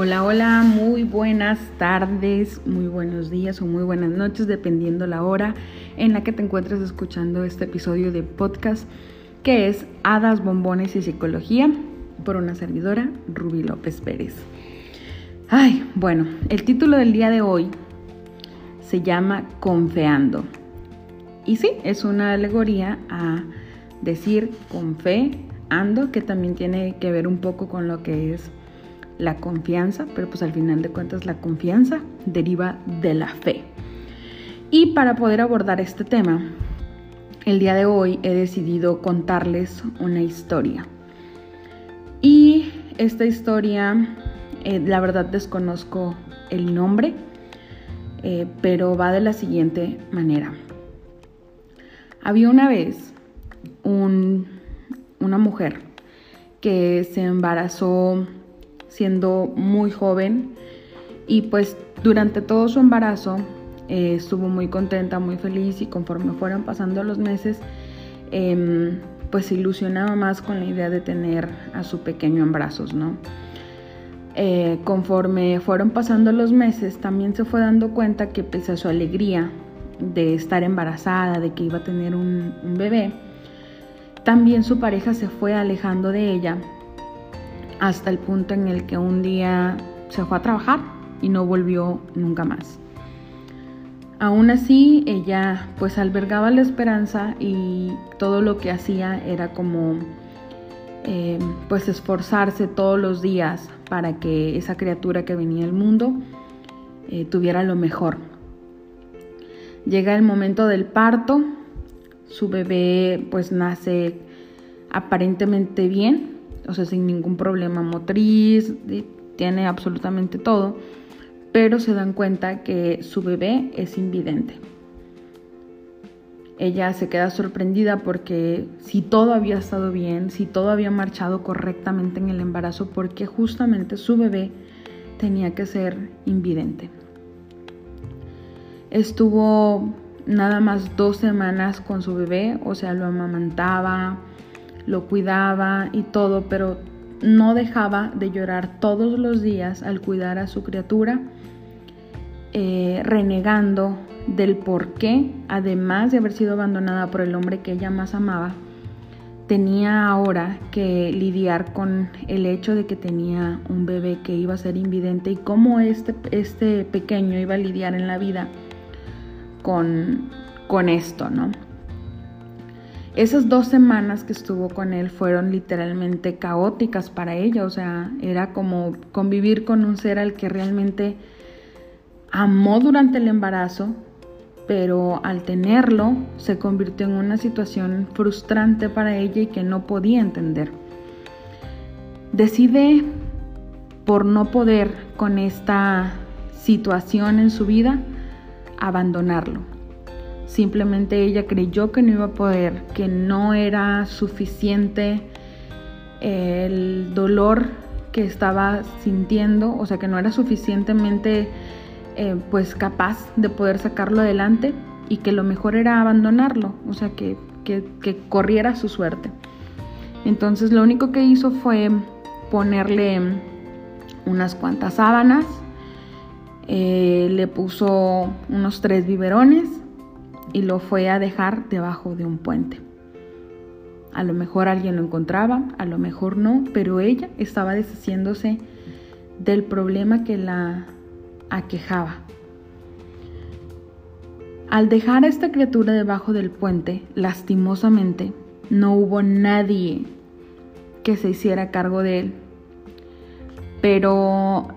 Hola, hola, muy buenas tardes, muy buenos días o muy buenas noches, dependiendo la hora en la que te encuentres escuchando este episodio de podcast que es Hadas, Bombones y Psicología por una servidora, Ruby López Pérez. Ay, bueno, el título del día de hoy se llama Confeando. Y sí, es una alegoría a decir con fe, ando, que también tiene que ver un poco con lo que es la confianza, pero pues al final de cuentas la confianza deriva de la fe. Y para poder abordar este tema, el día de hoy he decidido contarles una historia. Y esta historia, eh, la verdad desconozco el nombre, eh, pero va de la siguiente manera. Había una vez una mujer que se embarazó siendo muy joven y pues durante todo su embarazo eh, estuvo muy contenta, muy feliz y conforme fueron pasando los meses em, pues se ilusionaba más con la idea de tener a su pequeño en brazos, ¿no? Eh, conforme fueron pasando los meses también se fue dando cuenta que pese a su alegría de estar embarazada, de que iba a tener un bebé, también su pareja se fue alejando de ella hasta el punto en el que un día se fue a trabajar y no volvió nunca más. Aún así, ella pues albergaba la esperanza y todo lo que hacía era como eh, pues esforzarse todos los días para que esa criatura que venía al mundo eh, tuviera lo mejor. Llega el momento del parto, su bebé pues nace aparentemente bien, o sea, sin ningún problema motriz, tiene absolutamente todo, pero se dan cuenta que su bebé es invidente. Ella se queda sorprendida porque si todo había estado bien, si todo había marchado correctamente en el embarazo, porque justamente su bebé tenía que ser invidente. Estuvo nada más dos semanas con su bebé, o sea, lo amamantaba, lo cuidaba y todo, pero no dejaba de llorar todos los días al cuidar a su criatura, eh, renegando del por qué, además de haber sido abandonada por el hombre que ella más amaba, tenía ahora que lidiar con el hecho de que tenía un bebé que iba a ser invidente y cómo este, este pequeño iba a lidiar en la vida con, con esto, ¿no? Esas dos semanas que estuvo con él fueron literalmente caóticas para ella, o sea, era como convivir con un ser al que realmente amó durante el embarazo, pero al tenerlo se convirtió en una situación frustrante para ella y que no podía entender. Decide, por no poder con esta situación en su vida, abandonarlo Simplemente ella creyó que no iba a poder, que no era suficiente el dolor que estaba sintiendo, o sea que no era suficientemente eh, pues capaz de poder sacarlo adelante y que lo mejor era abandonarlo, o sea que, corriera su suerte. Entonces lo único que hizo fue ponerle unas cuantas sábanas, eh, le puso unos tres biberones y lo fue a dejar debajo de un puente. A lo mejor alguien lo encontraba, a lo mejor no, pero ella estaba deshaciéndose del problema que la aquejaba. Al dejar a esta criatura debajo del puente, lastimosamente, no hubo nadie que se hiciera cargo de él. Pero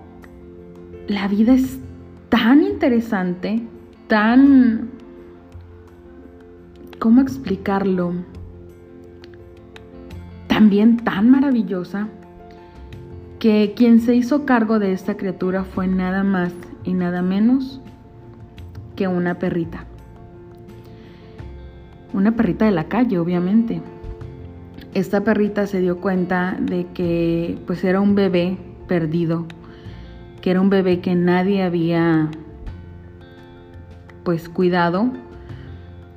la vida es tan interesante, tan ¿cómo explicarlo? También tan maravillosa que quien se hizo cargo de esta criatura fue nada más y nada menos que una perrita. Una perrita de la calle, obviamente. Esta perrita se dio cuenta de que pues era un bebé perdido, que era un bebé que nadie había pues cuidado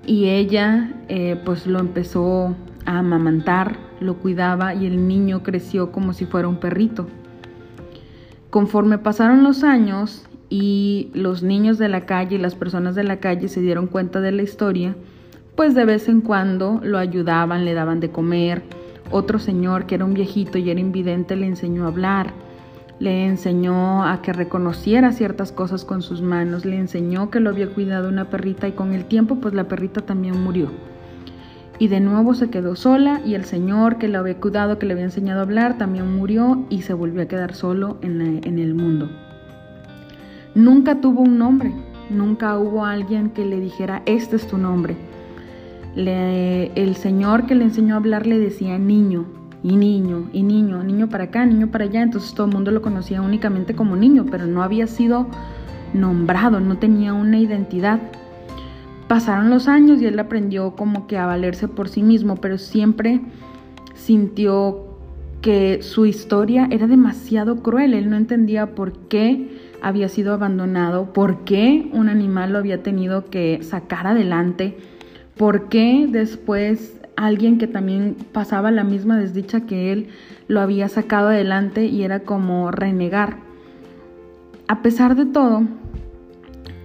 y ella eh, pues lo empezó a amamantar, lo cuidaba y el niño creció como si fuera un perrito. Conforme pasaron los años y los niños de la calle y las personas de la calle se dieron cuenta de la historia, pues de vez en cuando lo ayudaban, le daban de comer. Otro señor que era un viejito y era invidente le enseñó a hablar, le enseñó a que reconociera ciertas cosas con sus manos, le enseñó que lo había cuidado una perrita y con el tiempo pues la perrita también murió. Y de nuevo se quedó sola y el señor que lo había cuidado, que le había enseñado a hablar, también murió y se volvió a quedar solo en el mundo. Nunca tuvo un nombre, nunca hubo alguien que le dijera, este es tu nombre el señor que le enseñó a hablar le decía niño, y niño, y niño, niño para acá, niño para allá, entonces todo el mundo lo conocía únicamente como niño, pero no había sido nombrado, no tenía una identidad. Pasaron los años y él aprendió como que a valerse por sí mismo, pero siempre sintió que su historia era demasiado cruel, él no entendía por qué había sido abandonado, por qué un animal lo había tenido que sacar adelante ¿Por qué después alguien que también pasaba la misma desdicha que él lo había sacado adelante y era como renegar? A pesar de todo,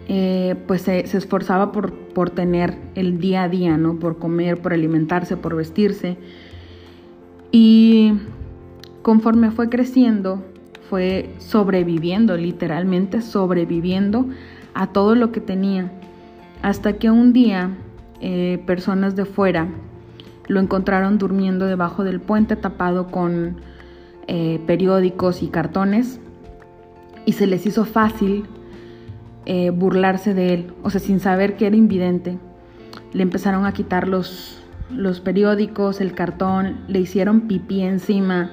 eh, pues se, esforzaba por, por, tener el día a día, ¿no? Por comer, por alimentarse, por vestirse. Y conforme fue creciendo, fue sobreviviendo, literalmente sobreviviendo a todo lo que tenía. Hasta que un día eh, personas de fuera lo encontraron durmiendo debajo del puente tapado con eh, periódicos y cartones y se les hizo fácil eh, burlarse de él, o sea, sin saber que era invidente. Le empezaron a quitar los, los periódicos, el cartón, le hicieron pipí encima,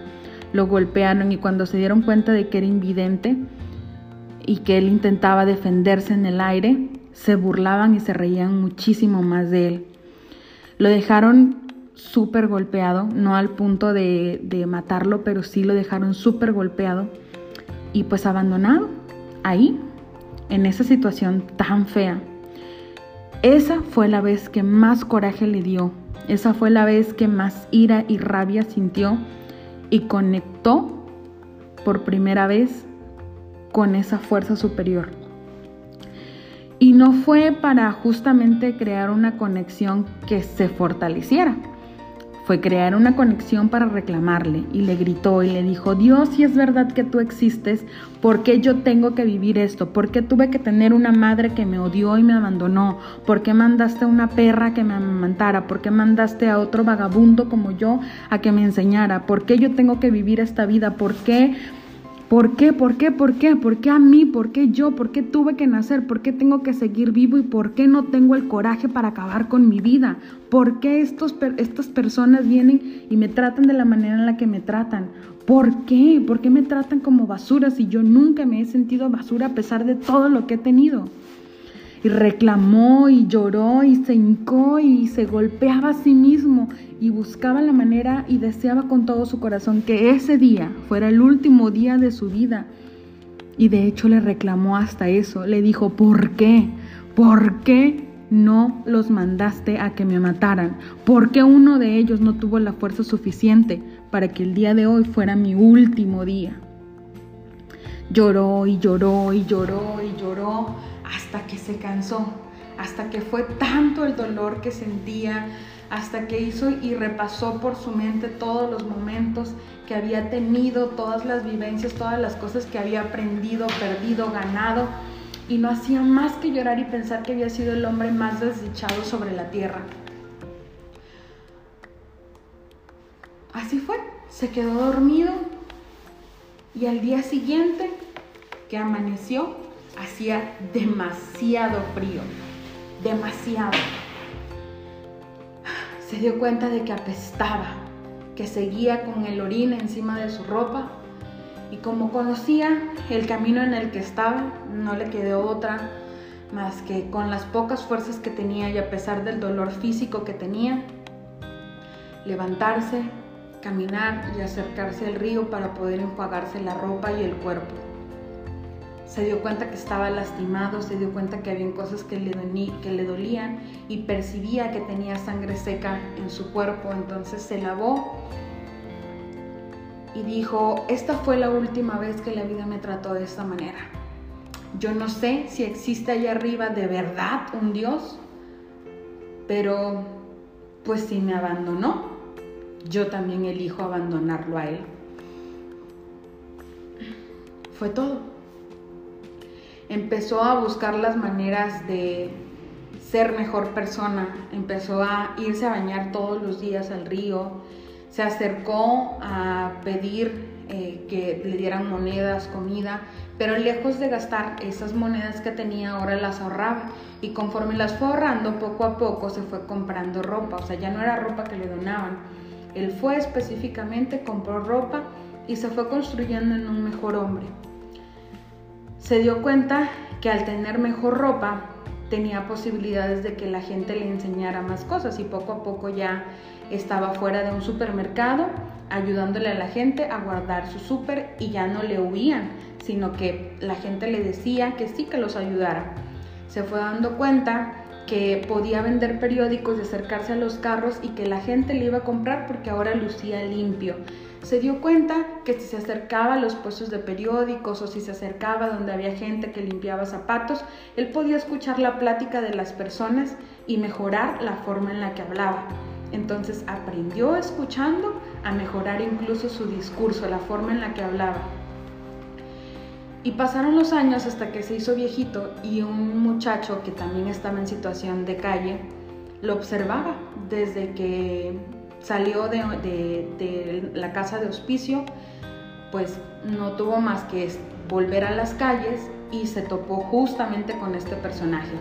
lo golpearon y cuando se dieron cuenta de que era invidente y que él intentaba defenderse en el aire, se burlaban y se reían muchísimo más de él. Lo dejaron súper golpeado, no al punto de, matarlo, pero sí lo dejaron súper golpeado y pues abandonado ahí, en esa situación tan fea. Esa fue la vez que más coraje le dio, esa fue la vez que más ira y rabia sintió y conectó por primera vez con esa fuerza superior. Y no fue para justamente crear una conexión que se fortaleciera. Fue crear una conexión para reclamarle y le gritó y le dijo, Dios, si es verdad que tú existes, ¿por qué yo tengo que vivir esto? ¿Por qué tuve que tener una madre que me odió y me abandonó? ¿Por qué mandaste a una perra que me amamantara? ¿Por qué mandaste a otro vagabundo como yo a que me enseñara? ¿Por qué yo tengo que vivir esta vida? ¿Por qué ¿Por qué? ¿Por qué? ¿Por qué? ¿Por qué a mí? ¿Por qué yo? ¿Por qué tuve que nacer? ¿Por qué tengo que seguir vivo? ¿Y por qué no tengo el coraje para acabar con mi vida? ¿Por qué estos, estas personas vienen y me tratan de la manera en la que me tratan? ¿Por qué? ¿Por qué me tratan como basura si yo nunca me he sentido basura a pesar de todo lo que he tenido? Y reclamó y lloró y se hincó y se golpeaba a sí mismo y buscaba la manera y deseaba con todo su corazón que ese día fuera el último día de su vida. Y de hecho le reclamó hasta eso, le dijo, ¿por qué? ¿Por qué no los mandaste a que me mataran? ¿Por qué uno de ellos no tuvo la fuerza suficiente para que el día de hoy fuera mi último día? Lloró y lloró y lloró y lloró hasta que se cansó, hasta que fue tanto el dolor que sentía, hasta que hizo y repasó por su mente todos los momentos que había tenido, todas las vivencias, todas las cosas que había aprendido, perdido, ganado, y no hacía más que llorar y pensar que había sido el hombre más desdichado sobre la tierra. Así fue, se quedó dormido y al día siguiente que amaneció, hacía demasiado frío, demasiado. Se dio cuenta de que apestaba, que seguía con el orín encima de su ropa y como conocía el camino en el que estaba, no le quedó otra más que con las pocas fuerzas que tenía y a pesar del dolor físico que tenía, levantarse, caminar y acercarse al río para poder enjuagarse la ropa y el cuerpo se dio cuenta que estaba lastimado, se dio cuenta que había cosas que le, que le dolían y percibía que tenía sangre seca en su cuerpo, entonces se lavó y dijo, esta fue la última vez que la vida me trató de esta manera. Yo no sé si existe allá arriba de verdad un Dios, pero pues si me abandonó, yo también elijo abandonarlo a Él. Fue todo. Empezó a buscar las maneras de ser mejor persona, empezó a irse a bañar todos los días al río, se acercó a pedir eh, que le dieran monedas, comida, pero lejos de gastar esas monedas que tenía, ahora las ahorraba. Y conforme las fue ahorrando, poco a poco se fue comprando ropa, o sea, ya no era ropa que le donaban. Él fue específicamente, compró ropa y se fue construyendo en un mejor hombre. Se dio cuenta que al tener mejor ropa, tenía posibilidades de que la gente le enseñara más cosas y poco a poco ya estaba fuera de un supermercado ayudándole a la gente a guardar su súper y ya no le huían, sino que la gente le decía que sí que los ayudara. Se fue dando cuenta que podía vender periódicos y acercarse a los carros y que la gente le iba a comprar porque ahora lucía limpio. Se dio cuenta que si se acercaba a los puestos de periódicos o si se acercaba donde había gente que limpiaba zapatos, él podía escuchar la plática de las personas y mejorar la forma en la que hablaba. Entonces aprendió escuchando a mejorar incluso su discurso, la forma en la que hablaba. Y pasaron los años hasta que se hizo viejito y un muchacho que también estaba en situación de calle lo observaba desde que salió de, la casa de hospicio, pues no tuvo más que volver a las calles y se topó justamente con este personaje.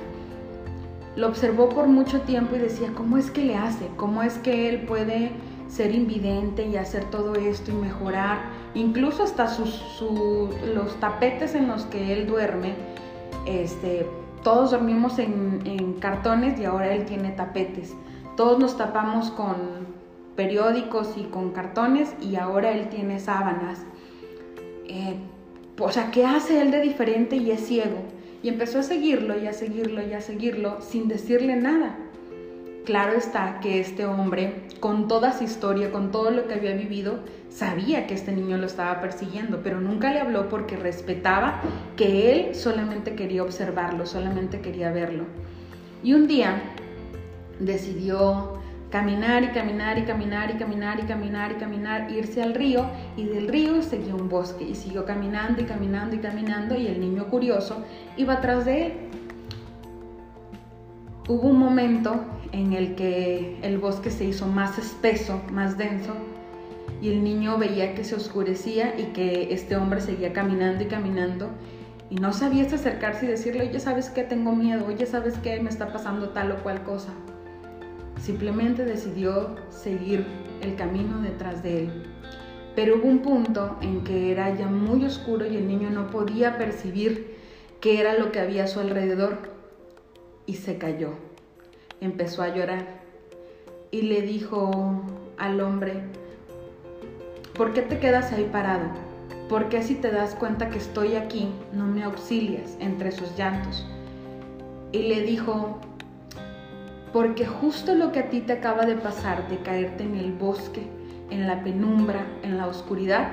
Lo observó por mucho tiempo y decía, ¿cómo es que le hace? ¿Cómo es que él puede ser invidente y hacer todo esto y mejorar? Incluso hasta sus, los tapetes en los que él duerme, este, todos dormimos en, en cartones y ahora él tiene tapetes. Todos nos tapamos con periódicos y con cartones y ahora él tiene sábanas. Eh, o sea, ¿qué hace él de diferente y es ciego? Y empezó a seguirlo y a seguirlo y a seguirlo sin decirle nada. Claro está que este hombre, con toda su historia, con todo lo que había vivido, sabía que este niño lo estaba persiguiendo, pero nunca le habló porque respetaba que él solamente quería observarlo, solamente quería verlo. Y un día decidió caminar y caminar y caminar y caminar y caminar y caminar, irse al río y del río seguía un bosque y siguió caminando y caminando y caminando y el niño curioso iba atrás de él. Hubo un momento en el que el bosque se hizo más espeso, más denso y el niño veía que se oscurecía y que este hombre seguía caminando y caminando y no sabía acercarse y decirle, oye, ¿sabes qué? Tengo miedo, oye, ¿sabes qué? Me está pasando tal o cual cosa. Simplemente decidió seguir el camino detrás de él. Pero hubo un punto en que era ya muy oscuro y el niño no podía percibir qué era lo que había a su alrededor y se cayó. Empezó a llorar y le dijo al hombre, ¿por qué te quedas ahí parado? ¿Por qué si te das cuenta que estoy aquí no me auxilias entre sus llantos? Y le dijo, porque justo lo que a ti te acaba de pasar, de caerte en el bosque, en la penumbra, en la oscuridad,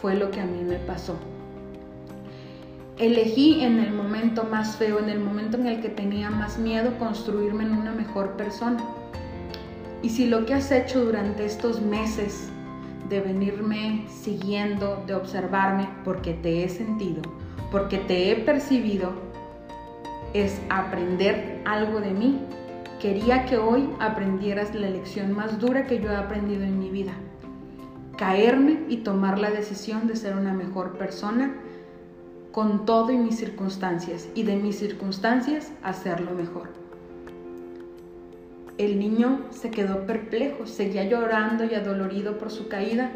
fue lo que a mí me pasó. Elegí en el momento más feo, en el momento en el que tenía más miedo, construirme en una mejor persona. Y si lo que has hecho durante estos meses de venirme siguiendo, de observarme, porque te he sentido, porque te he percibido, es aprender algo de mí, Quería que hoy aprendieras la lección más dura que yo he aprendido en mi vida. Caerme y tomar la decisión de ser una mejor persona con todo y mis circunstancias y de mis circunstancias hacerlo mejor. El niño se quedó perplejo, seguía llorando y adolorido por su caída,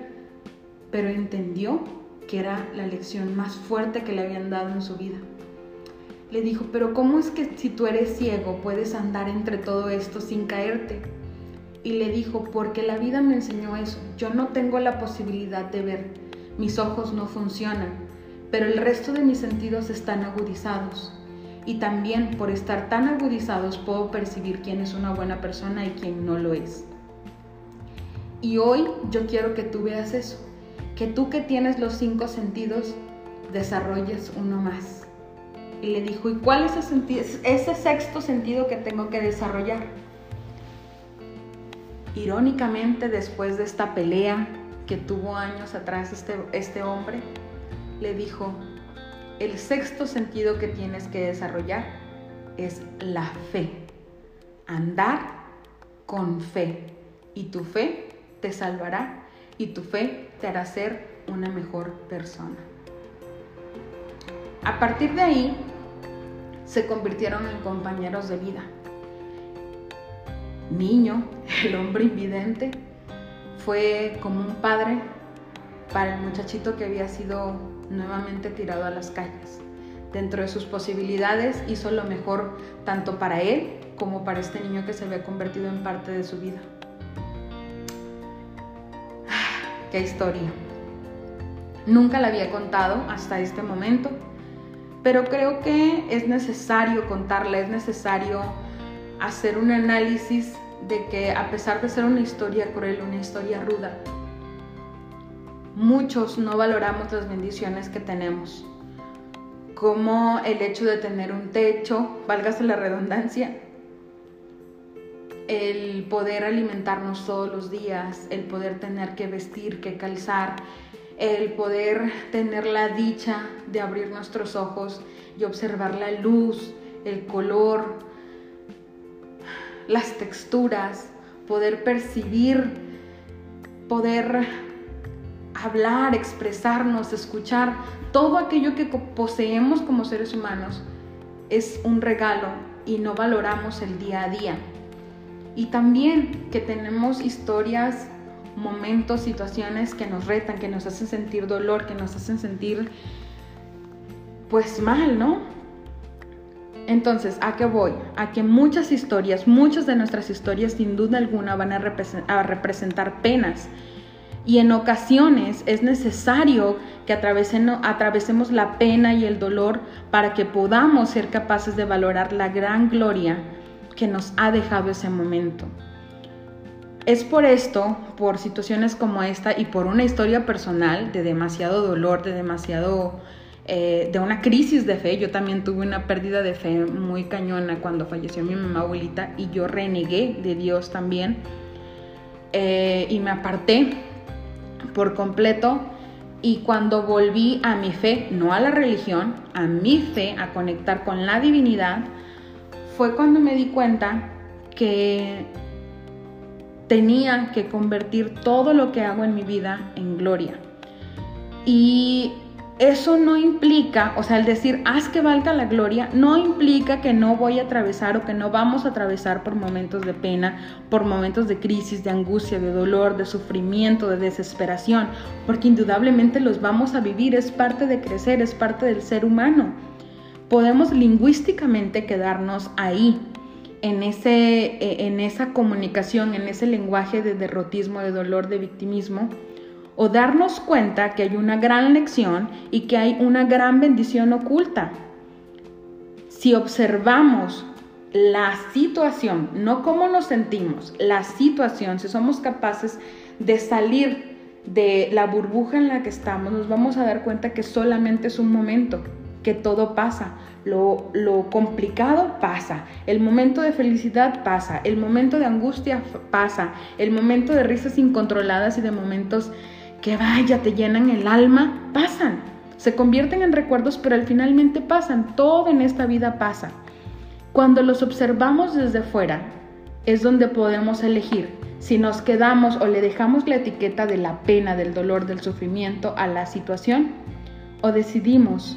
pero entendió que era la lección más fuerte que le habían dado en su vida le dijo, pero ¿cómo es que si tú eres ciego puedes andar entre todo esto sin caerte? Y le dijo, porque la vida me enseñó eso. Yo no tengo la posibilidad de ver. Mis ojos no funcionan, pero el resto de mis sentidos están agudizados. Y también por estar tan agudizados puedo percibir quién es una buena persona y quién no lo es. Y hoy yo quiero que tú veas eso, que tú que tienes los cinco sentidos, desarrolles uno más. Y le dijo, ¿y cuál es ese, ese sexto sentido que tengo que desarrollar? Irónicamente, después de esta pelea que tuvo años atrás este, este hombre, le dijo, el sexto sentido que tienes que desarrollar es la fe. Andar con fe. Y tu fe te salvará y tu fe te hará ser una mejor persona. A partir de ahí, se convirtieron en compañeros de vida. Niño, el hombre invidente, fue como un padre para el muchachito que había sido nuevamente tirado a las calles. Dentro de sus posibilidades hizo lo mejor tanto para él como para este niño que se había convertido en parte de su vida. Qué historia. Nunca la había contado hasta este momento, pero creo que es necesario contarla, es necesario hacer un análisis de que a pesar de ser una historia cruel, una historia ruda, muchos no valoramos las bendiciones que tenemos, como el hecho de tener un techo, válgase la redundancia, el poder alimentarnos todos los días, el poder tener que vestir, que calzar, el poder tener la dicha de abrir nuestros ojos y observar la luz, el color, las texturas, poder percibir, poder hablar, expresarnos, escuchar, todo aquello que poseemos como seres humanos es un regalo y no valoramos el día a día. Y también que tenemos historias, momentos, situaciones que nos retan, que nos hacen sentir dolor, que nos hacen sentir pues mal, ¿no? Entonces, ¿a qué voy? A que muchas historias, muchas de nuestras historias sin duda alguna van a, representar penas. Y en ocasiones es necesario que atravesemos la pena y el dolor para que podamos ser capaces de valorar la gran gloria que nos ha dejado ese momento. Es por esto, por situaciones como esta y por una historia personal de demasiado dolor, de demasiado, eh, de una crisis de fe. Yo también tuve una pérdida de fe muy cañona cuando falleció mi mamá abuelita y yo renegué de Dios también eh, y me aparté por completo. Y cuando volví a mi fe, no a la religión, a mi fe, a conectar con la divinidad, fue cuando me di cuenta que tenía que convertir todo lo que hago en mi vida en gloria. Y eso no implica, o sea, el decir, haz que valga la gloria, no implica que no voy a atravesar o que no vamos a atravesar por momentos de pena, por momentos de crisis, de angustia, de dolor, de sufrimiento, de desesperación, porque indudablemente los vamos a vivir, es parte de crecer, es parte del ser humano podemos lingüísticamente quedarnos ahí, en, ese, eh, en esa comunicación, en ese lenguaje de derrotismo, de dolor, de victimismo, o darnos cuenta que hay una gran lección y que hay una gran bendición oculta. Si observamos la situación, no cómo nos sentimos, la situación, si somos capaces de salir de la burbuja en la que estamos, nos vamos a dar cuenta que solamente es un momento, que todo pasa. Lo, lo, complicado pasa, el momento de felicidad pasa, el momento de angustia pasa, el momento de risas incontroladas y de momentos que vaya, te llenan el alma, pasan. Se convierten en recuerdos, pero al finalmente pasan. Todo en esta vida pasa. Cuando los observamos desde fuera, es donde podemos elegir si nos quedamos o le dejamos la etiqueta de la pena, del dolor, del sufrimiento a la situación, o decidimos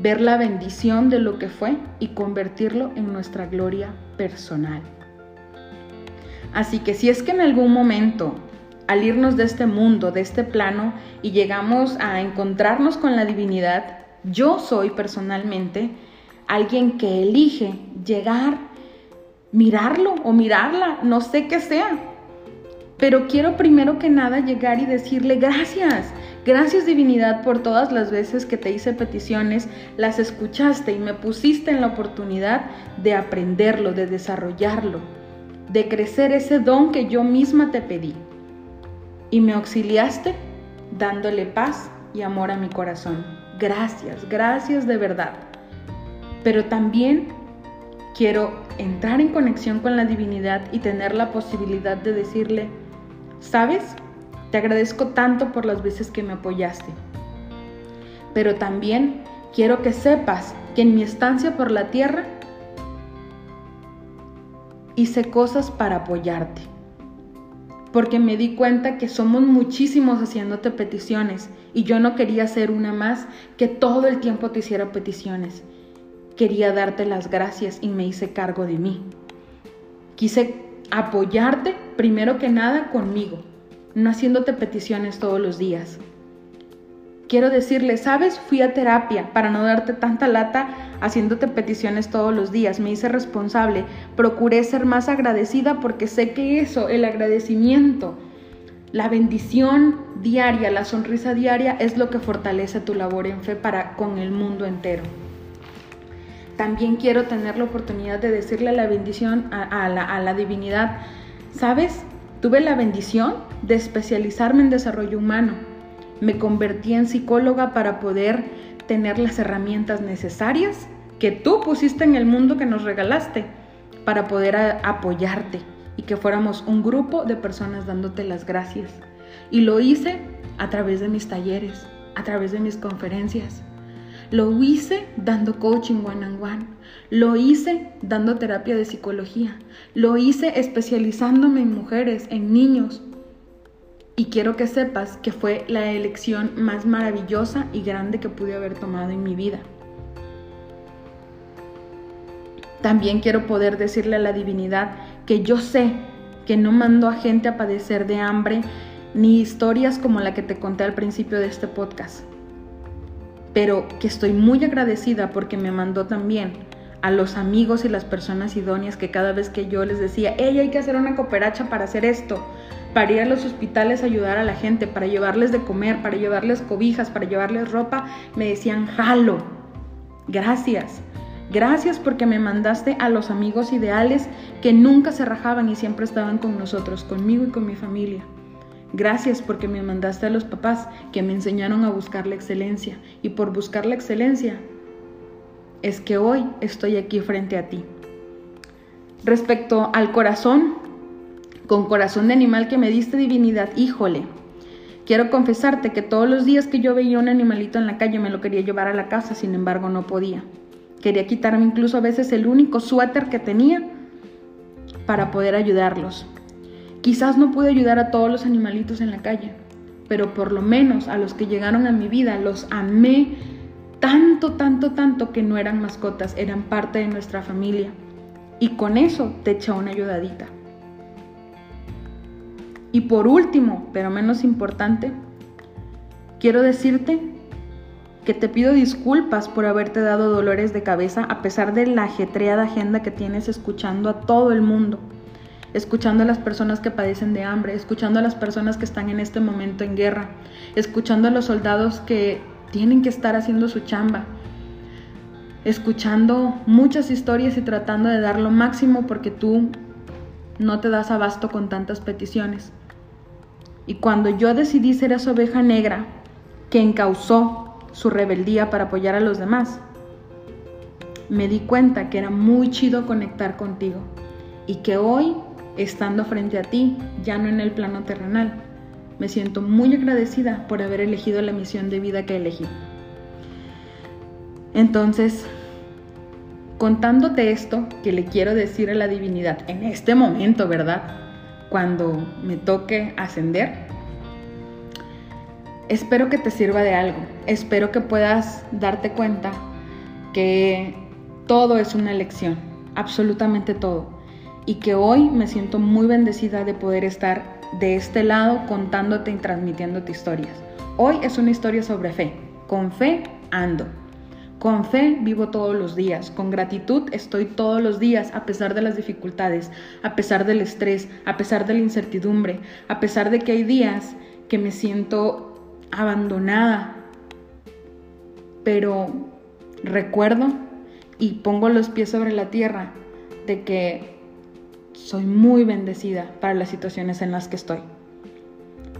ver la bendición de lo que fue y convertirlo en nuestra gloria personal. Así que si es que en algún momento, al irnos de este mundo, de este plano, y llegamos a encontrarnos con la divinidad, yo soy personalmente alguien que elige llegar, mirarlo o mirarla, no sé qué sea, pero quiero primero que nada llegar y decirle gracias, Gracias divinidad por todas las veces que te hice peticiones, las escuchaste y me pusiste en la oportunidad de aprenderlo, de desarrollarlo, de crecer ese don que yo misma te pedí. Y me auxiliaste dándole paz y amor a mi corazón. Gracias, gracias de verdad. Pero también quiero entrar en conexión con la divinidad y tener la posibilidad de decirle, ¿sabes? Te agradezco tanto por las veces que me apoyaste. Pero también quiero que sepas que en mi estancia por la tierra hice cosas para apoyarte. Porque me di cuenta que somos muchísimos haciéndote peticiones y yo no quería ser una más que todo el tiempo te hiciera peticiones. Quería darte las gracias y me hice cargo de mí. Quise apoyarte primero que nada conmigo, no haciéndote peticiones todos los días. Quiero decirle, sabes, fui a terapia para no darte tanta lata haciéndote peticiones todos los días. Me hice responsable, procuré ser más agradecida porque sé que eso, el agradecimiento, la bendición diaria, la sonrisa diaria es lo que fortalece tu labor en fe para con el mundo entero. También quiero tener la oportunidad de decirle la bendición a, la, a la divinidad. ¿Sabes? Tuve la bendición de especializarme en desarrollo humano me convertí en psicóloga para poder tener las herramientas necesarias que tú pusiste en el mundo que nos regalaste para poder apoyarte y que fuéramos un grupo de personas dándote las gracias. Y lo hice a través de mis talleres, a través de mis conferencias. Lo hice dando coaching one on one. Lo hice dando terapia de psicología. Lo hice especializándome en mujeres, en niños, y quiero que sepas que fue la elección más maravillosa y grande que pude haber tomado en mi vida. También quiero poder decirle a la divinidad que yo sé que no mando a gente a padecer de hambre ni historias como la que te conté al principio de este podcast, pero que estoy muy agradecida porque me mandó también a los amigos y las personas idóneas que cada vez que yo les decía, hey, hay que hacer una cooperacha para hacer esto, para ir a los hospitales ayudar a la gente, para llevarles de comer, para llevarles cobijas, para llevarles ropa, me decían, jalo, gracias. Gracias porque me mandaste a los amigos ideales que nunca se rajaban y siempre estaban con nosotros, conmigo y con mi familia. Gracias porque me mandaste a los papás que me enseñaron a buscar la excelencia y por buscar la excelencia es que hoy estoy aquí frente a ti. Respecto al corazón, con corazón de animal que me diste divinidad, híjole. Quiero confesarte que todos los días que yo veía un animalito en la calle me lo quería llevar a la casa, sin embargo no podía. Quería quitarme incluso a veces el único suéter que tenía para poder ayudarlos. Quizás no pude ayudar a todos los animalitos en la calle, pero por lo menos a los que llegaron a mi vida los amé tanto, tanto, tanto que no eran mascotas, eran parte de nuestra familia. Y con eso te echa una ayudadita. Y por último, pero menos importante, quiero decirte que te pido disculpas por haberte dado dolores de cabeza a pesar de la ajetreada agenda que tienes escuchando a todo el mundo, escuchando a las personas que padecen de hambre, escuchando a las personas que están en este momento en guerra, escuchando a los soldados que tienen que estar haciendo su chamba, escuchando muchas historias y tratando de dar lo máximo porque tú no te das abasto con tantas peticiones. Y cuando yo decidí ser esa oveja negra que encausó su rebeldía para apoyar a los demás, me di cuenta que era muy chido conectar contigo y que hoy, estando frente a ti, ya no en el plano terrenal, me siento muy agradecida por haber elegido la misión de vida que elegí. Entonces, contándote esto que le quiero decir a la divinidad en este momento, ¿verdad? Cuando me toque ascender, espero que te sirva de algo. Espero que puedas darte cuenta que todo es una elección, absolutamente todo. Y que hoy me siento muy bendecida de poder estar de este lado contándote y transmitiéndote historias. Hoy es una historia sobre fe. Con fe ando. Con fe vivo todos los días, con gratitud estoy todos los días a pesar de las dificultades, a pesar del estrés, a pesar de la incertidumbre, a pesar de que hay días que me siento abandonada. Pero recuerdo y pongo los pies sobre la tierra de que soy muy bendecida para las situaciones en las que estoy.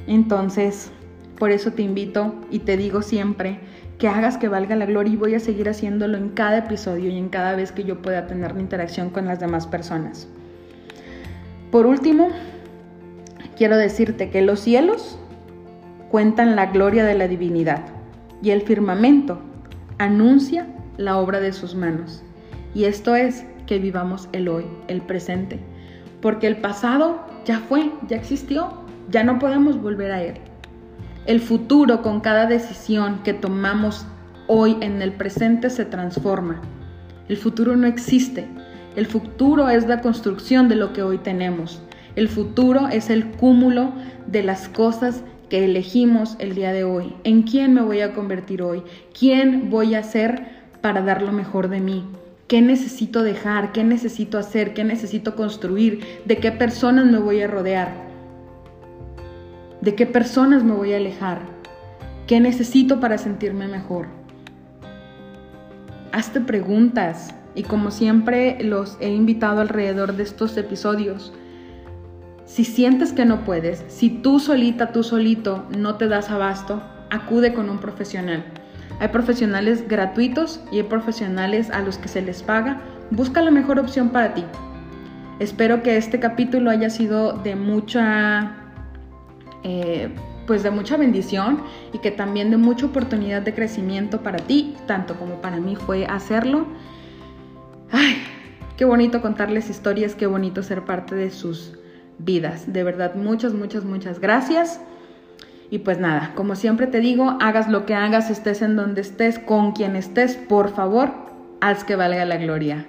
Entonces, Por eso te invito y te digo siempre que hagas que valga la gloria y voy a seguir haciéndolo en cada episodio y en cada vez que yo pueda tener una interacción con las demás personas. Por último, quiero decirte que los cielos cuentan la gloria de la divinidad y el firmamento anuncia la obra de sus manos. Y esto es que vivamos el hoy, el presente, porque el pasado ya fue, ya existió, ya no podemos volver a él. El futuro con cada decisión que tomamos hoy en el presente se transforma. El futuro no existe. El futuro es la construcción de lo que hoy tenemos. El futuro es el cúmulo de las cosas que elegimos el día de hoy. ¿En quién me voy a convertir hoy? ¿Quién voy a ser para dar lo mejor de mí? ¿Qué necesito dejar? ¿Qué necesito hacer? ¿Qué necesito construir? ¿De qué personas me voy a rodear? ¿De qué personas me voy a alejar? ¿Qué necesito para sentirme mejor? Hazte preguntas y como siempre los he invitado alrededor de estos episodios, si sientes que no puedes, si tú solita, tú solito no te das abasto, acude con un profesional. Hay profesionales gratuitos y hay profesionales a los que se les paga. Busca la mejor opción para ti. Espero que este capítulo haya sido de mucha eh, pues de mucha bendición y que también de mucha oportunidad de crecimiento para ti, tanto como para mí fue hacerlo. Ay, qué bonito contarles historias, qué bonito ser parte de sus vidas. De verdad, muchas, muchas, muchas gracias. Y pues nada, como siempre te digo, hagas lo que hagas, estés en donde estés, con quien estés, por favor, haz que valga la gloria.